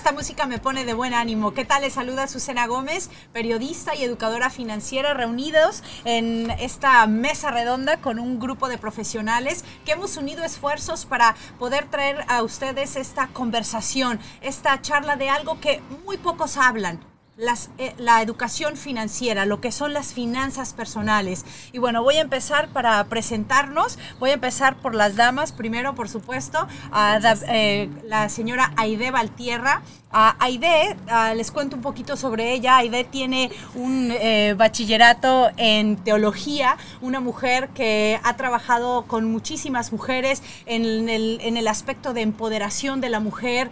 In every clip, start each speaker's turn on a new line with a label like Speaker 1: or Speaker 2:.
Speaker 1: Esta música me pone de buen ánimo. ¿Qué tal? Les saluda Susana Gómez, periodista y educadora financiera, reunidos en esta mesa redonda con un grupo de profesionales que hemos unido esfuerzos para poder traer a ustedes esta conversación, esta charla de algo que muy pocos hablan eh, la educación financiera, lo que son las finanzas personales. Y bueno, voy a empezar para presentarnos. Voy a empezar por las damas. Primero, por supuesto, a eh, la señora Aide Valtierra. A Aide, les cuento un poquito sobre ella. Aide tiene un eh, bachillerato en teología, una mujer que ha trabajado con muchísimas mujeres en el, aspecto de empoderación de la mujer.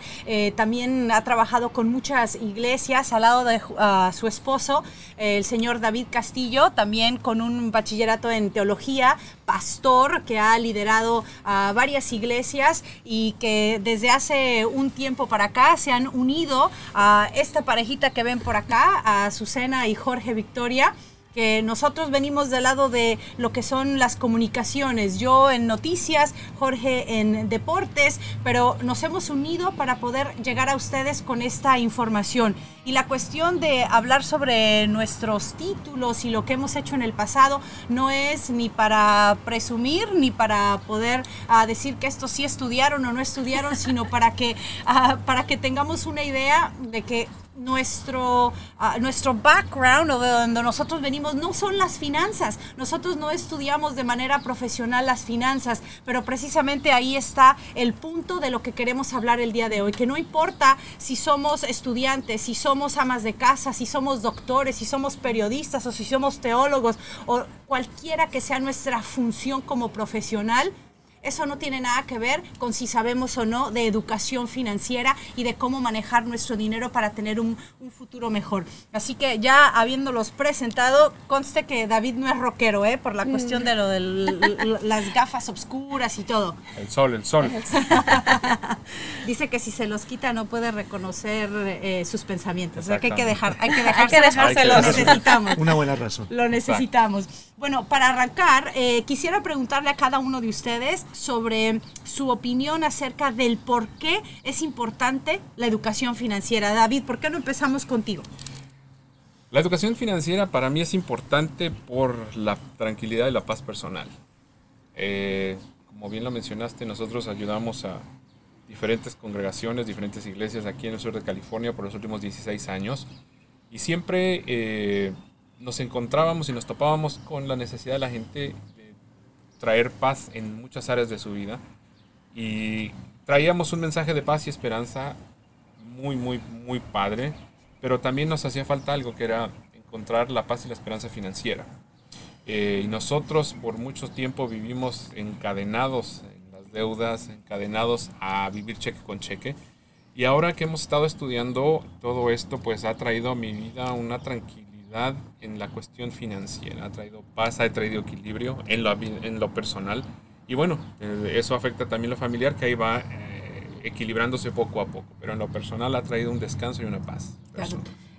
Speaker 1: también ha trabajado con muchas iglesias al lado de su esposo, el señor David Castillo, también con un bachillerato en teología, pastor que ha liderado a varias iglesias y que desde hace un tiempo para acá se han unido a esta parejita que ven por acá, a Susana y Jorge Victoria que nosotros venimos del lado de lo que son las comunicaciones, yo en noticias, Jorge en deportes, pero nos hemos unido para poder llegar a ustedes con esta información. Y la cuestión de hablar sobre nuestros títulos y lo que hemos hecho en el pasado no es ni para presumir ni para poder ah, decir que esto sí estudiaron o no estudiaron, sino para que, ah, para que tengamos una idea de que nuestro, uh, nuestro background o de donde nosotros venimos no son las finanzas. Nosotros no estudiamos de manera profesional las finanzas, pero precisamente ahí está el punto de lo que queremos hablar el día de hoy, que no importa si somos estudiantes, si somos amas de casa, si somos doctores, si somos periodistas o si somos teólogos o cualquiera que sea nuestra función como profesional, eso no tiene nada que ver con si sabemos o no de educación financiera y de cómo manejar nuestro dinero para tener un, futuro mejor. Así que ya habiéndolos presentado, conste que David no es rockero, ¿eh? Por la mm. cuestión de lo de las gafas oscuras y todo.
Speaker 2: El sol, el sol.
Speaker 1: Dice que si se los quita no puede reconocer eh, sus pensamientos. O sea que hay que dejar, hay que dejarse, lo necesitamos.
Speaker 3: Una buena razón.
Speaker 1: Lo necesitamos. Bueno, para arrancar, eh, quisiera preguntarle a cada uno de ustedes sobre su opinión acerca del por qué es importante la educación financiera. David, ¿por qué no empezamos contigo?
Speaker 2: La educación financiera para mí es importante por la tranquilidad y la paz personal. Eh, como bien lo mencionaste, nosotros ayudamos a diferentes congregaciones, diferentes iglesias aquí en el sur de California por los últimos 16 años y siempre eh, nos encontrábamos y nos topábamos con la necesidad de la gente traer paz en muchas áreas de su vida. Y traíamos un mensaje de paz y esperanza muy, muy, muy padre, pero también nos hacía falta algo que era encontrar la paz y la esperanza financiera. Eh, y nosotros por mucho tiempo vivimos encadenados en las deudas, encadenados a vivir cheque con cheque. Y ahora que hemos estado estudiando todo esto, pues ha traído a mi vida una tranquilidad en la cuestión financiera, ha traído paz, ha traído equilibrio en lo, en lo personal y bueno, eh, eso afecta también lo familiar que ahí va eh, equilibrándose poco a poco, pero en lo personal ha traído un descanso y una paz.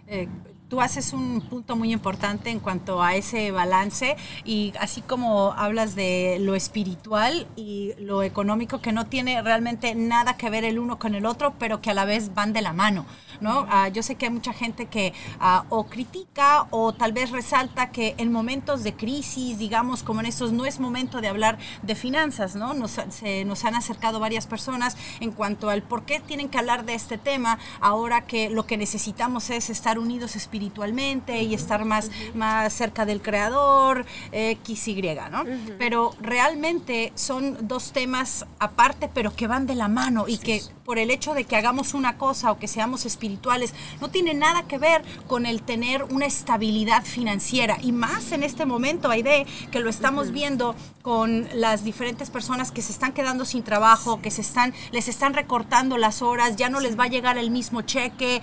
Speaker 1: Eh, tú haces un punto muy importante en cuanto a ese balance y así como hablas de lo espiritual y lo económico que no tiene realmente nada que ver el uno con el otro, pero que a la vez van de la mano. ¿No? Ah, yo sé que hay mucha gente que ah, o critica o tal vez resalta que en momentos de crisis, digamos como en estos, no es momento de hablar de finanzas, ¿no? Nos, se, nos han acercado varias personas en cuanto al por qué tienen que hablar de este tema ahora que lo que necesitamos es estar unidos espiritualmente y estar más, más cerca del creador, X, Y, ¿no? Pero realmente son dos temas aparte, pero que van de la mano y que por el hecho de que hagamos una cosa o que seamos espirituales, no tiene nada que ver con el tener una estabilidad financiera. Y más en este momento, Aide, que lo estamos viendo con las diferentes personas que se están quedando sin trabajo, que se están, les están recortando las horas, ya no les va a llegar el mismo cheque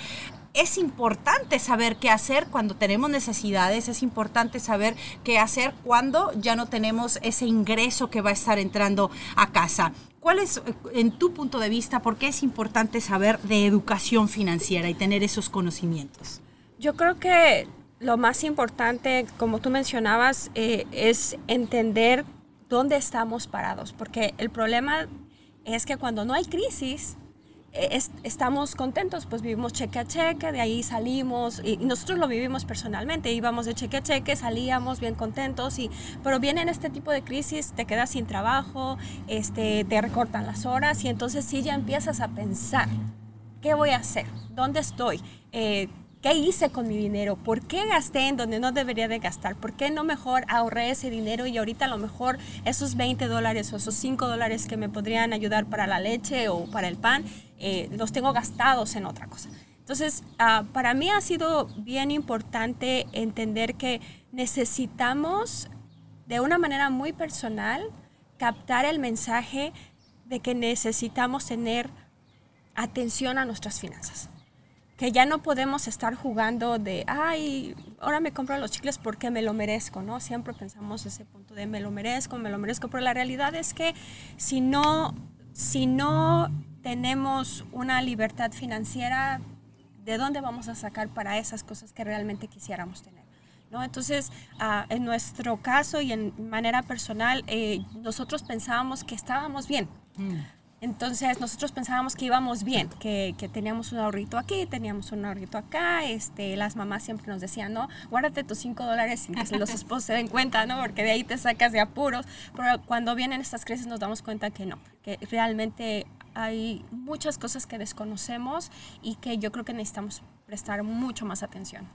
Speaker 1: es importante saber qué hacer cuando tenemos necesidades, es importante saber qué hacer cuando ya no tenemos ese ingreso que va a estar entrando a casa. ¿Cuál es, en tu punto de vista, por qué es importante saber de educación financiera y tener esos conocimientos?
Speaker 4: Yo creo que lo más importante, como tú mencionabas, eh, es entender dónde estamos parados, porque el problema es que cuando no hay crisis, estamos contentos, pues vivimos cheque a cheque, de ahí salimos y, nosotros lo vivimos personalmente, íbamos de cheque a cheque, salíamos bien contentos, y, pero vienen este tipo de crisis, te quedas sin trabajo, este, te recortan las horas y entonces sí ya empiezas a pensar, ¿qué voy a hacer? ¿Dónde estoy? Eh, ¿Qué hice con mi dinero? ¿Por qué gasté en donde no debería de gastar? ¿Por qué no mejor ahorré ese dinero y ahorita a lo mejor esos 20 dólares o esos 5 dólares que me podrían ayudar para la leche o para el pan, eh, los tengo gastados en otra cosa? Entonces, ah, para mí ha sido bien importante entender que necesitamos de una manera muy personal captar el mensaje de que necesitamos tener atención a nuestras finanzas que ya no podemos estar jugando de, ay, ahora me compro los chicles porque me lo merezco, ¿no? Siempre pensamos ese punto de me lo merezco, me lo merezco, pero la realidad es que si no, si no tenemos una libertad financiera, ¿de dónde vamos a sacar para esas cosas que realmente quisiéramos tener? ¿No? Entonces, ah, en nuestro caso y en manera personal, eh, nosotros pensábamos que estábamos bien. Mm. Entonces nosotros pensábamos que íbamos bien, que, teníamos un ahorrito aquí, teníamos un ahorrito acá. Este, las mamás siempre nos decían, no, guárdate tus cinco dólares sin que los esposos se den cuenta, ¿no? Porque de ahí te sacas de apuros. Pero cuando vienen estas crisis nos damos cuenta que no, que realmente hay muchas cosas que desconocemos y que yo creo que necesitamos prestar mucho más atención.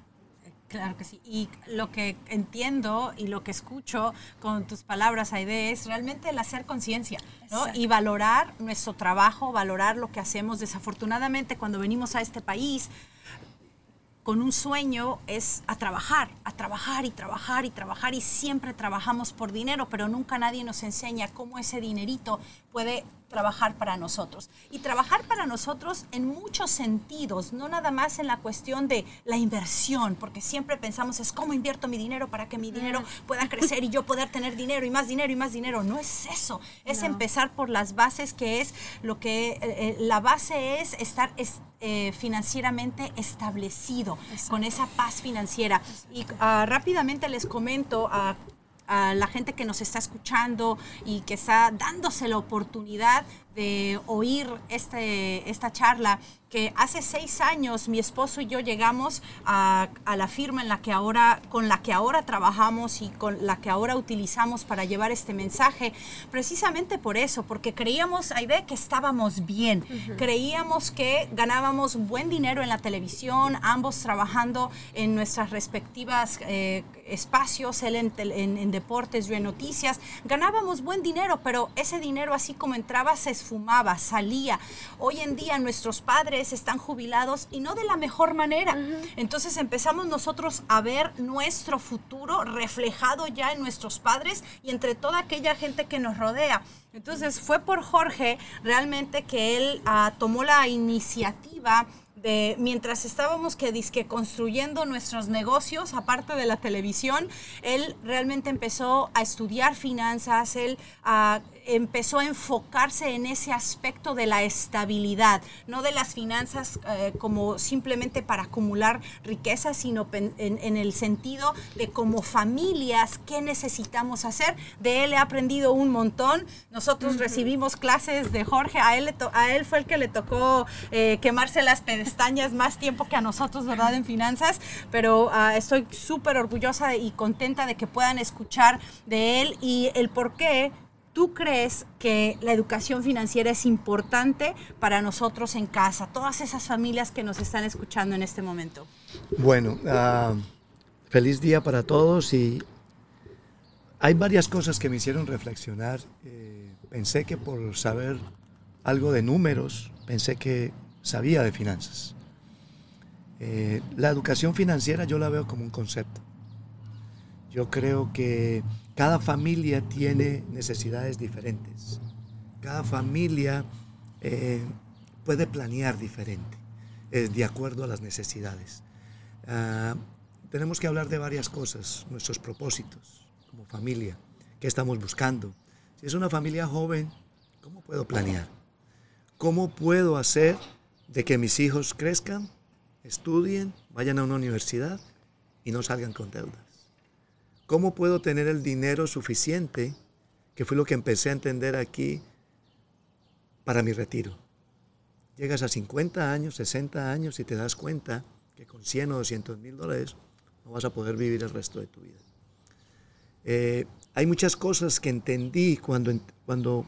Speaker 1: Claro que sí. Y lo que entiendo y lo que escucho con tus palabras, Aide, es realmente el hacer conciencia, ¿no? Y valorar nuestro trabajo, valorar lo que hacemos. Desafortunadamente, cuando venimos a este país, con un sueño es a trabajar, a trabajar y trabajar y trabajar y siempre trabajamos por dinero, pero nunca nadie nos enseña cómo ese dinerito puede trabajar para nosotros. Y trabajar para nosotros en muchos sentidos, no nada más en la cuestión de la inversión, porque siempre pensamos es cómo invierto mi dinero para que mi dinero pueda crecer y yo poder tener dinero y más dinero y más dinero. No es eso, es empezar por las bases que es lo que eh, eh, la base es estar eh, financieramente establecido, con esa paz financiera. Y ah, rápidamente les comento a a la gente que nos está escuchando y que está dándose la oportunidad de oír este, esta charla que hace seis años mi esposo y yo llegamos a, la firma en la que ahora, con la que ahora trabajamos y con la que ahora utilizamos para llevar este mensaje, precisamente por eso, porque creíamos, Aide, que estábamos bien, creíamos que ganábamos buen dinero en la televisión, ambos trabajando en nuestras respectivas eh, espacios, él en, en, deportes, yo en noticias, ganábamos buen dinero, pero ese dinero así como entraba se esfumaba, salía. Hoy en día nuestros padres están jubilados y no de la mejor manera. Entonces empezamos nosotros a ver nuestro futuro reflejado ya en nuestros padres y entre toda aquella gente que nos rodea. Entonces fue por Jorge realmente que él ah, tomó la iniciativa de mientras estábamos que disque construyendo nuestros negocios, aparte de la televisión, él realmente empezó a estudiar finanzas, él a empezó a enfocarse en ese aspecto de la estabilidad, no de las finanzas eh, como simplemente para acumular riqueza, sino en, el sentido de como familias, qué necesitamos hacer. De él he aprendido un montón. Nosotros recibimos clases de Jorge, a él, a él fue el que le tocó eh, quemarse las pestañas más tiempo que a nosotros, ¿verdad? En finanzas, pero ah, estoy súper orgullosa y contenta de que puedan escuchar de él y el por qué ¿Tú crees que la educación financiera es importante para nosotros en casa, todas esas familias que nos están escuchando en este momento?
Speaker 3: Bueno, ah, feliz día para todos y hay varias cosas que me hicieron reflexionar. Eh, pensé que por saber algo de números, pensé que sabía de finanzas. Eh, la educación financiera yo la veo como un concepto. Yo creo que cada familia tiene necesidades diferentes. Cada familia eh, puede planear diferente, de acuerdo a las necesidades. Ah, tenemos que hablar de varias cosas, nuestros propósitos como familia, qué estamos buscando. Si es una familia joven, ¿cómo puedo planear? ¿Cómo puedo hacer de que mis hijos crezcan, estudien, vayan a una universidad y no salgan con deudas? ¿Cómo puedo tener el dinero suficiente, que fue lo que empecé a entender aquí, para mi retiro? llegas a 50 años, 60 años y te das cuenta que con 100 o 200 mil dólares no vas a poder vivir el resto de tu vida. Eh, hay muchas cosas que entendí cuando, cuando,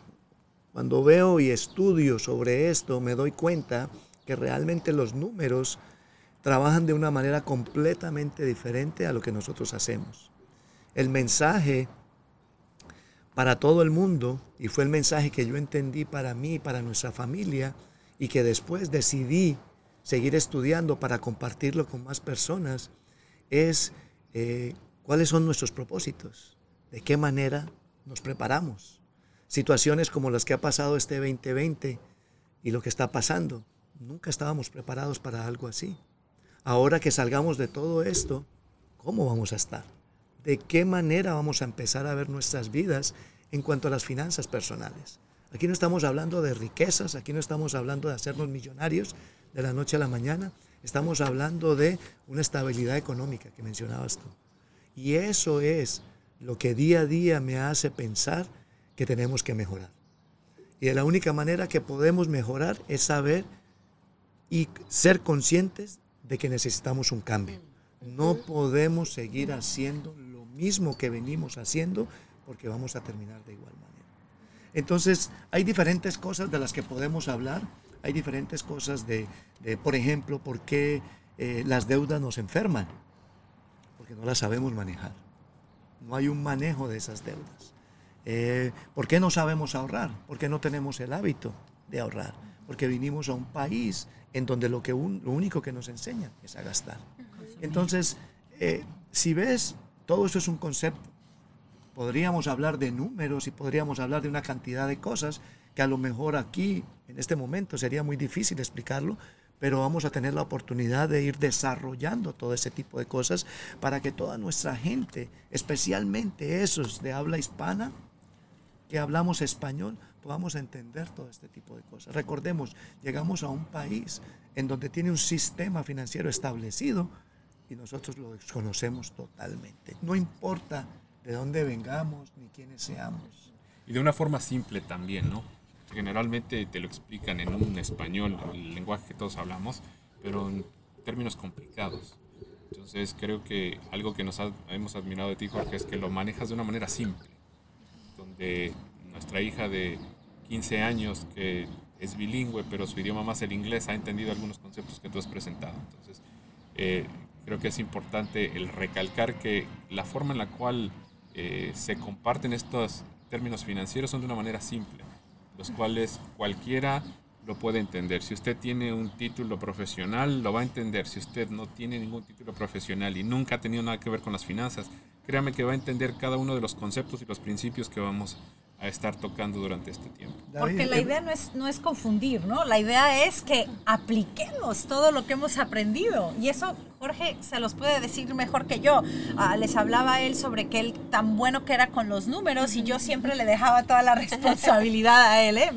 Speaker 3: cuando veo y estudio sobre esto, me doy cuenta que realmente los números trabajan de una manera completamente diferente a lo que nosotros hacemos. El mensaje para todo el mundo, y fue el mensaje que yo entendí para mí, para nuestra familia, y que después decidí seguir estudiando para compartirlo con más personas, es eh, cuáles son nuestros propósitos, de qué manera nos preparamos. Situaciones como las que ha pasado este 2020 y lo que está pasando, nunca estábamos preparados para algo así. Ahora que salgamos de todo esto, ¿cómo vamos a estar? ¿De qué manera vamos a empezar a ver nuestras vidas en cuanto a las finanzas personales? Aquí no estamos hablando de riquezas, aquí no estamos hablando de hacernos millonarios de la noche a la mañana, estamos hablando de una estabilidad económica que mencionabas tú. Y eso es lo que día a día me hace pensar que tenemos que mejorar. Y la única manera que podemos mejorar es saber y ser conscientes de que necesitamos un cambio. No podemos seguir haciendo mismo que venimos haciendo porque vamos a terminar de igual manera. Entonces, hay diferentes cosas de las que podemos hablar. Hay diferentes cosas de, por ejemplo, por qué eh, las deudas nos enferman. Porque no las sabemos manejar. No hay un manejo de esas deudas. Eh, ¿Por qué no sabemos ahorrar? Porque no tenemos el hábito de ahorrar. Porque vinimos a un país en donde lo, que lo único que nos enseñan es a gastar. Entonces, eh, si ves, todo eso es un concepto podríamos hablar de números y podríamos hablar de una cantidad de cosas que a lo mejor aquí, en este momento, sería muy difícil explicarlo, pero vamos a tener la oportunidad de ir desarrollando todo ese tipo de cosas para que toda nuestra gente, especialmente esos de habla hispana, que hablamos español, podamos entender todo este tipo de cosas. Recordemos, llegamos a un país en donde tiene un sistema financiero establecido y nosotros lo desconocemos totalmente. No importa de dónde vengamos ni quiénes seamos.
Speaker 2: Y de una forma simple también, ¿no? Generalmente te lo explican en un español, el lenguaje que todos hablamos, pero en términos complicados. Entonces creo que algo que nos hemos admirado de ti, Jorge, es que lo manejas de una manera simple, donde nuestra hija de 15 años, que es bilingüe, pero su idioma más el inglés, ha entendido algunos conceptos que tú has presentado. Entonces, eh, creo que es importante el recalcar que la forma en la cual eh, se comparten estos términos financieros son de una manera simple, los cuales cualquiera lo puede entender. Si usted tiene un título profesional, lo va a entender. Si usted no tiene ningún título profesional y nunca ha tenido nada que ver con las finanzas, créame que va a entender cada uno de los conceptos y los principios que vamos a estar tocando durante este tiempo.
Speaker 1: Porque la idea no es, no es confundir, ¿no? La idea es que apliquemos todo lo que hemos aprendido. Y eso Jorge se los puede decir mejor que yo. Ah, les hablaba él sobre que él tan bueno que era con los números y yo siempre le dejaba toda la responsabilidad a él. ¿eh?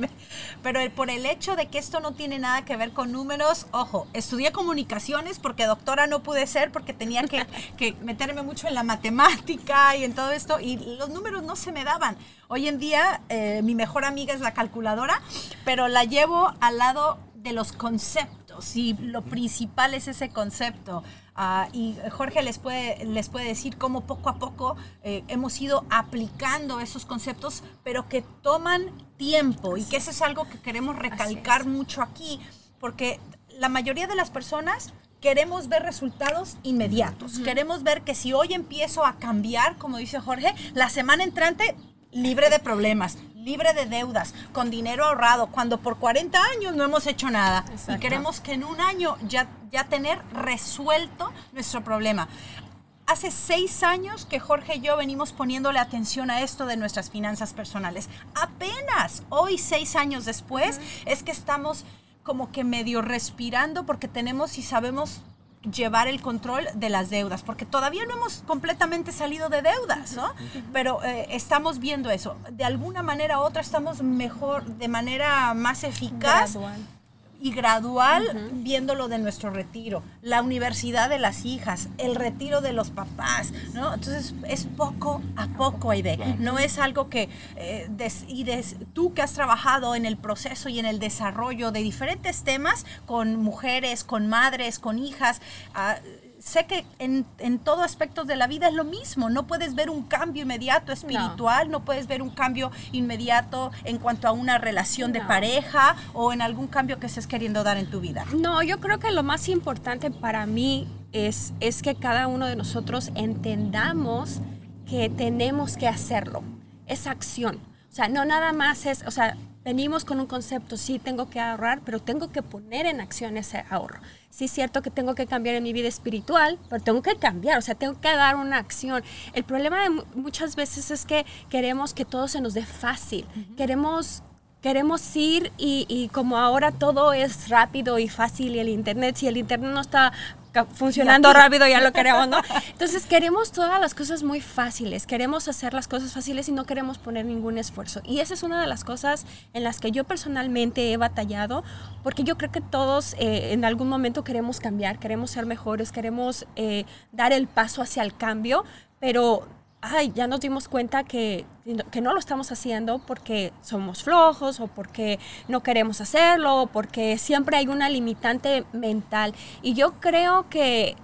Speaker 1: Pero por el hecho de que esto no tiene nada que ver con números, ojo, estudié comunicaciones porque doctora no pude ser porque tenía que, que meterme mucho en la matemática y en todo esto y los números no se me daban. Hoy en día eh, mi mejor amiga es la calculadora, pero la llevo al lado de los conceptos y lo principal es ese concepto. Ah, y Jorge les puede, les puede decir cómo poco a poco eh, hemos ido aplicando esos conceptos, pero que toman tiempo y que eso es algo que queremos recalcar mucho aquí, porque la mayoría de las personas queremos ver resultados inmediatos. Queremos ver que si hoy empiezo a cambiar, como dice Jorge, la semana entrante libre de problemas, libre de deudas, con dinero ahorrado, cuando por 40 años no hemos hecho nada. Y queremos que en un año ya, ya tener resuelto nuestro problema. Hace seis años que Jorge y yo venimos poniéndole atención a esto de nuestras finanzas personales. Apenas hoy, seis años después, es que estamos como que medio respirando porque tenemos y sabemos llevar el control de las deudas, porque todavía no hemos completamente salido de deudas, ¿no? Pero eh, estamos viendo eso. De alguna manera u otra estamos mejor, de manera más eficaz. Y gradual viéndolo de nuestro retiro, la universidad de las hijas, el retiro de los papás, ¿no? Entonces es poco a poco, Aide. No es algo que, eh, y tú que has trabajado en el proceso y en el desarrollo de diferentes temas con mujeres, con madres, con hijas, ah, sé que en, en todo aspecto de la vida es lo mismo. No puedes ver un cambio inmediato espiritual, no, puedes ver un cambio inmediato en cuanto a una relación de pareja o en algún cambio que estés queriendo dar en tu vida.
Speaker 4: No, yo creo que lo más importante para mí es, es que cada uno de nosotros entendamos que tenemos que hacerlo. Es acción. O sea, no nada más es, o sea, venimos con un concepto, sí, tengo que ahorrar, pero tengo que poner en acción ese ahorro. Sí es cierto que tengo que cambiar en mi vida espiritual, pero tengo que cambiar, o sea, tengo que dar una acción. El problema de muchas veces es que queremos que todo se nos dé fácil. Queremos queremos ir y, y, como ahora todo es rápido y fácil y el internet, si el internet no está funcionando rápido, ya lo queremos, ¿no? Entonces queremos todas las cosas muy fáciles, queremos hacer las cosas fáciles y no queremos poner ningún esfuerzo. Y esa es una de las cosas en las que yo personalmente he batallado, porque yo creo que todos eh, en algún momento queremos cambiar, queremos ser mejores, queremos eh, dar el paso hacia el cambio, pero ay, ya nos dimos cuenta que, que, no lo estamos haciendo porque somos flojos o porque no queremos hacerlo o porque siempre hay una limitante mental. Y yo creo que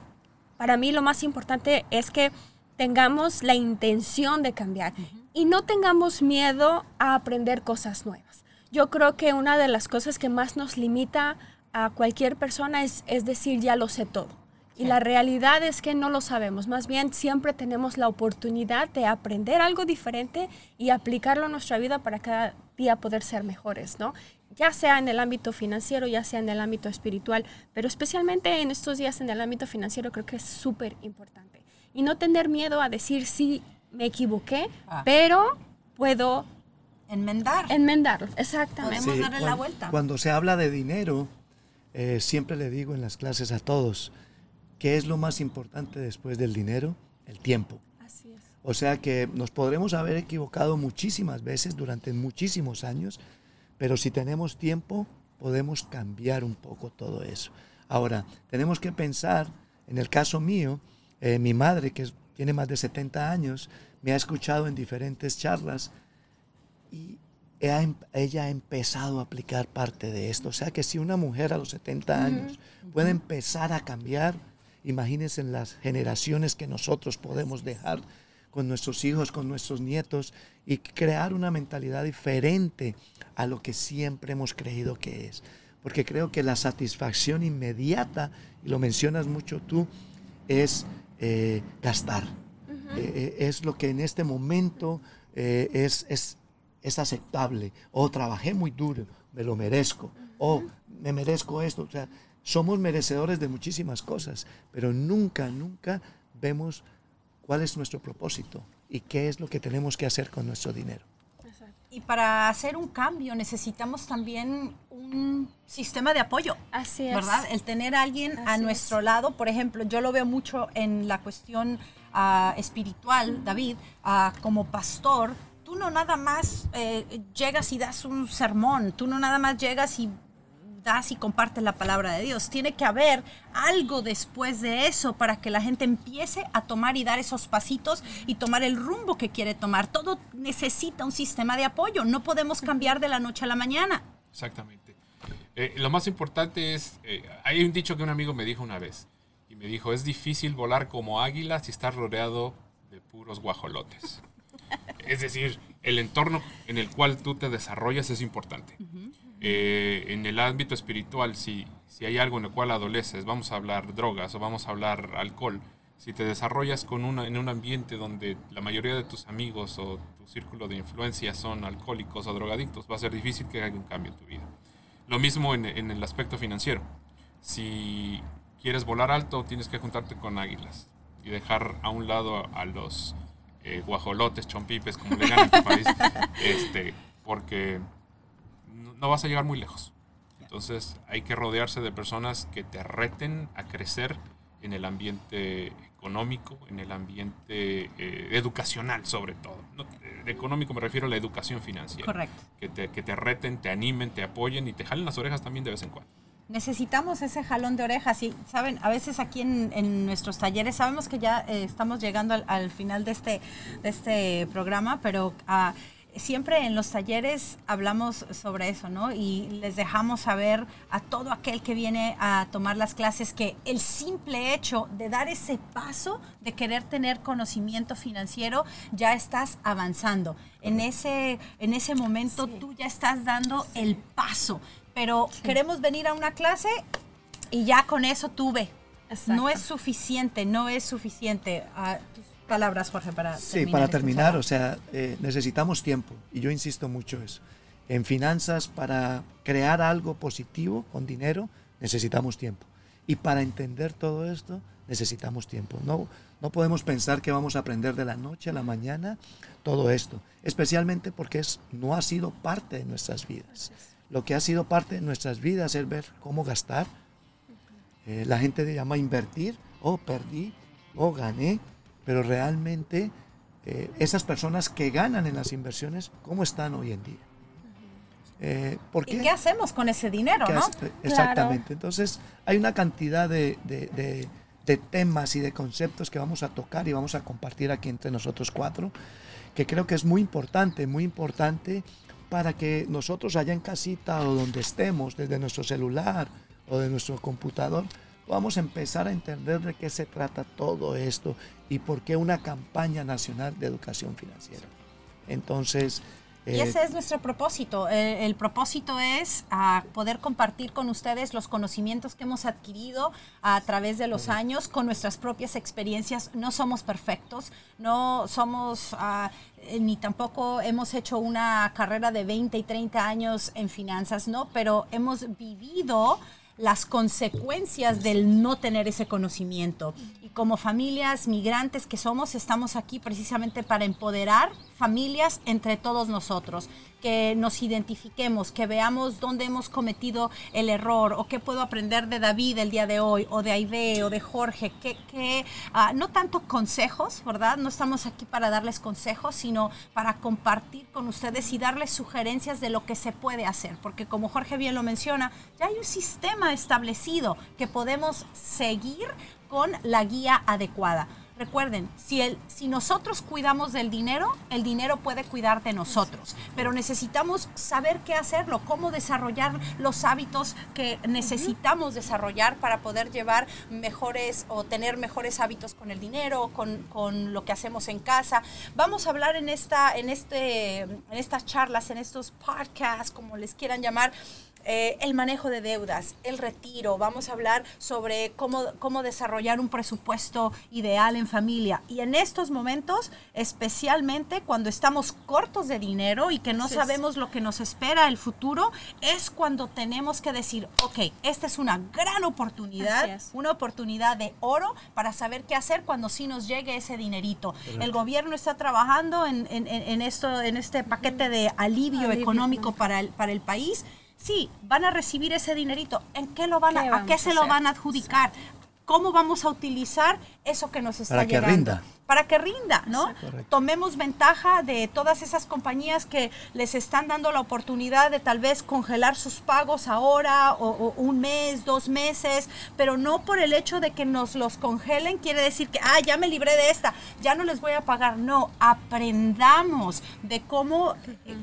Speaker 4: para mí lo más importante es que tengamos la intención de cambiar y no tengamos miedo a aprender cosas nuevas. Yo creo que una de las cosas que más nos limita a cualquier persona es, es decir, ya lo sé todo y la realidad es que no lo sabemos. Más bien siempre tenemos la oportunidad de aprender algo diferente y aplicarlo a nuestra vida para cada día poder ser mejores, ¿no? Ya sea en el ámbito financiero, ya sea en el ámbito espiritual, pero especialmente en estos días en el ámbito financiero creo que es súper importante. Y no tener miedo a decir, sí, me equivoqué, ah. pero puedo...
Speaker 1: Enmendar.
Speaker 4: Enmendarlo, exactamente.
Speaker 1: Podemos darle la vuelta.
Speaker 3: Cuando se habla de dinero, eh, siempre le digo en las clases a todos, ¿Qué es lo más importante después del dinero? El tiempo.
Speaker 4: Así es.
Speaker 3: O sea que nos podremos haber equivocado muchísimas veces durante muchísimos años, pero si tenemos tiempo podemos cambiar un poco todo eso. Ahora, tenemos que pensar, en el caso mío, eh, mi madre, que tiene más de 70 años, me ha escuchado en diferentes charlas y em, ella ha empezado a aplicar parte de esto. O sea que si una mujer a los 70 años puede empezar a cambiar, Imagínense en las generaciones que nosotros podemos dejar con nuestros hijos, con nuestros nietos y crear una mentalidad diferente a lo que siempre hemos creído que es. Porque creo que la satisfacción inmediata, y lo mencionas mucho tú, es eh, gastar. Eh, eh, es lo que en este momento es, es, es, aceptable. O trabajé muy duro, me lo merezco. O me merezco esto. O sea, somos merecedores de muchísimas cosas, pero nunca, nunca vemos cuál es nuestro propósito y qué es lo que tenemos que hacer con nuestro dinero.
Speaker 1: Y para hacer un cambio necesitamos también un sistema de apoyo.
Speaker 4: Así es.
Speaker 1: ¿Verdad? El tener a alguien a nuestro lado, por ejemplo, yo lo veo mucho en la cuestión ah, espiritual, David, ah, como pastor, tú no nada más eh, llegas y das un sermón, tú no nada más llegas y das y compartes la palabra de Dios. Tiene que haber algo después de eso para que la gente empiece a tomar y dar esos pasitos y tomar el rumbo que quiere tomar. Todo necesita un sistema de apoyo. No podemos cambiar de la noche a la mañana.
Speaker 2: Exactamente. Eh, lo más importante es, eh, hay un dicho que un amigo me dijo una vez y me dijo, es difícil volar como águila si estás rodeado de puros guajolotes. es decir, el entorno en el cual tú te desarrollas es importante. Eh, en el ámbito espiritual, si, si hay algo en el cual adoleces, vamos a hablar drogas o vamos a hablar alcohol, si te desarrollas con una, en un ambiente donde la mayoría de tus amigos o tu círculo de influencia son alcohólicos o drogadictos, va a ser difícil que haya un cambio en tu vida. Lo mismo en, en el aspecto financiero. Si quieres volar alto, tienes que juntarte con águilas y dejar a un lado a, los eh, guajolotes, chompipes, como le llaman en tu país, este, porque no vas a llegar muy lejos. Entonces hay que rodearse de personas que te reten a crecer en el ambiente económico, en el ambiente eh, educacional sobre todo. De económico me refiero a la educación financiera.
Speaker 1: Correcto.
Speaker 2: Que te, que te reten, te animen, te apoyen y te jalen las orejas también de vez en cuando.
Speaker 1: necesitamos ese jalón de orejas y saben a veces aquí en, nuestros talleres sabemos que ya eh, estamos llegando al, final de este de este programa pero uh, siempre en los talleres hablamos sobre eso, ¿no? Y les dejamos saber a todo aquel que viene a tomar las clases que el simple hecho de dar ese paso de querer tener conocimiento financiero, ya estás avanzando. En ese, en ese momento tú ya estás dando el paso. Pero queremos venir a una clase y ya con eso tuve. No es suficiente, no es suficiente. Ah, palabras, Jorge, para
Speaker 3: sí, terminar. para terminar, o sea, eh, necesitamos tiempo y yo insisto mucho eso. En finanzas, para crear algo positivo con dinero, necesitamos tiempo. Y para entender todo esto, necesitamos tiempo. No, no podemos pensar que vamos a aprender de la noche a la mañana todo esto, especialmente porque es, no ha sido parte de nuestras vidas. Lo que ha sido parte de nuestras vidas es ver cómo gastar. Eh, la gente le llama invertir, o oh, perdí, o oh, gané, pero realmente eh, esas personas que ganan en las inversiones, ¿cómo están hoy en día?
Speaker 1: Eh, ¿Y qué hacemos con ese dinero? ¿no?
Speaker 3: Exactamente. Entonces, hay una cantidad de, de, de, temas y de conceptos que vamos a tocar y vamos a compartir aquí entre nosotros cuatro, que creo que es muy importante, muy importante para que nosotros allá en casita o donde estemos, desde nuestro celular o de nuestro computador, vamos a empezar a entender de qué se trata todo esto y por qué una campaña nacional de educación financiera. Entonces...
Speaker 1: y ese eh, es nuestro propósito. El, propósito es ah, poder compartir con ustedes los conocimientos que hemos adquirido a través de los años con nuestras propias experiencias. No somos perfectos, no somos... Ah, eh, ni tampoco hemos hecho una carrera de 20 y 30 años en finanzas, ¿no? Pero hemos vivido las consecuencias del no tener ese conocimiento. Y como familias migrantes que somos, estamos aquí precisamente para empoderar familias entre todos nosotros, que nos identifiquemos, que veamos dónde hemos cometido el error o qué puedo aprender de David el día de hoy o de Aide o de Jorge, que, ah, no tanto consejos, ¿verdad? No estamos aquí para darles consejos, sino para compartir con ustedes y darles sugerencias de lo que se puede hacer, porque como Jorge bien lo menciona, ya hay un sistema establecido que podemos seguir con la guía adecuada. Recuerden, si, el, si nosotros cuidamos del dinero, el dinero puede cuidar de nosotros, pero necesitamos saber qué hacerlo, cómo desarrollar los hábitos que necesitamos desarrollar para poder llevar mejores o tener mejores hábitos con el dinero, con, con lo que hacemos en casa. Vamos a hablar en, esta, en, este, en estas charlas, en estos podcasts, como les quieran llamar, eh, el manejo de deudas, el retiro, vamos a hablar sobre cómo, cómo desarrollar un presupuesto ideal en familia. Y en estos momentos, especialmente cuando estamos cortos de dinero y que no sabemos lo que nos espera el futuro, es cuando tenemos que decir, ok, esta es una gran oportunidad, una oportunidad de oro para saber qué hacer cuando sí nos llegue ese dinerito. El gobierno está trabajando en, esto, en este paquete de alivio, económico para el, para el país Sí, van a recibir ese dinerito. ¿En qué lo van a, a qué se lo van a adjudicar? ¿Cómo vamos a utilizar eso que nos está Para llegando? Que rinda para que rinda, ¿no? Tomemos ventaja de todas esas compañías que les están dando la oportunidad de tal vez congelar sus pagos ahora o, un mes, dos meses, pero no por el hecho de que nos los congelen quiere decir que, ah, ya me libré de esta, ya no les voy a pagar. No, aprendamos de cómo,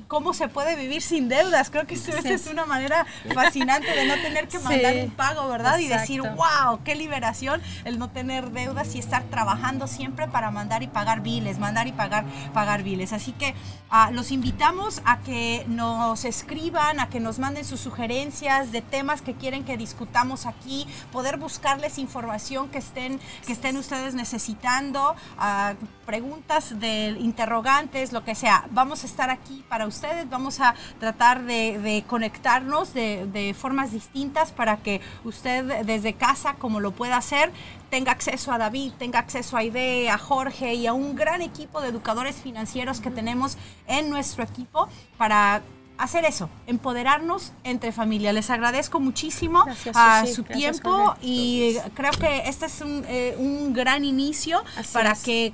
Speaker 1: cómo se puede vivir sin deudas. Creo que eso es una manera fascinante de no tener que mandar un pago, ¿verdad? Y decir, wow, qué liberación el no tener deudas y estar trabajando siempre para mandar y pagar biles, mandar y pagar, pagar biles. Así que ah, los invitamos a que nos escriban, a que nos manden sus sugerencias de temas que quieren que discutamos aquí, poder buscarles información que estén, que estén ustedes necesitando, uh, preguntas de interrogantes, lo que sea. Vamos a estar aquí para ustedes, vamos a tratar de, conectarnos de, de formas distintas para que usted desde casa, como lo pueda hacer, tenga acceso a David, tenga acceso a Ide, a Jorge y a un gran equipo de educadores financieros que tenemos en nuestro equipo para hacer eso, empoderarnos entre familia. Les agradezco muchísimo a su tiempo y creo que este es un, eh, gran inicio para que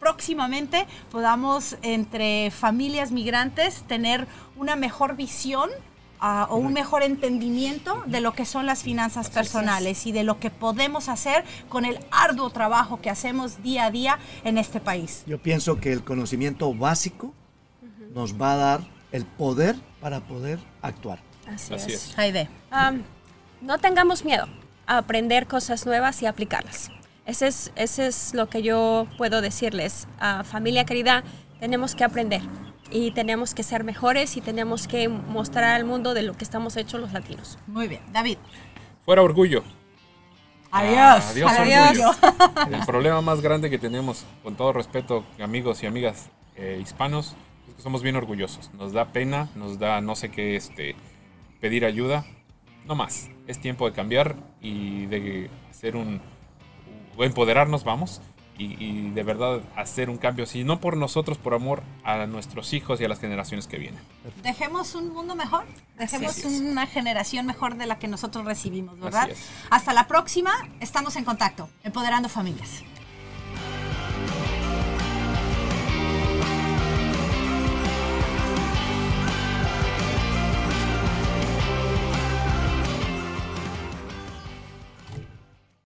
Speaker 1: próximamente podamos entre familias migrantes tener una mejor visión o un mejor entendimiento de lo que son las finanzas personales y de lo que podemos hacer con el arduo trabajo que hacemos día a día en este país.
Speaker 3: Yo pienso que el conocimiento básico nos va a dar el poder para poder actuar.
Speaker 4: Así,
Speaker 2: Así
Speaker 4: es.
Speaker 2: es.
Speaker 1: Jaide.
Speaker 4: Am, no tengamos miedo a aprender cosas nuevas y aplicarlas. Ese es, ese es lo que yo puedo decirles. A familia querida, tenemos que aprender y tenemos que ser mejores y tenemos que mostrar al mundo de lo que estamos hechos los latinos.
Speaker 1: Muy bien. David.
Speaker 2: Fuera orgullo.
Speaker 1: Adiós.
Speaker 2: Adiós,
Speaker 1: Adiós.
Speaker 2: orgullo. El problema más grande que tenemos, con todo respeto, amigos y amigas eh, hispanos, es que somos bien orgullosos. Nos da pena, nos da no sé qué este, pedir ayuda. No más. Es tiempo de cambiar y de hacer un. o empoderarnos, vamos. Y, y de verdad hacer un cambio, si no por nosotros, por amor a nuestros hijos y a las generaciones que vienen.
Speaker 1: Dejemos un mundo mejor, dejemos una generación mejor de la que nosotros recibimos, ¿verdad? Hasta la próxima, estamos en contacto, empoderando familias.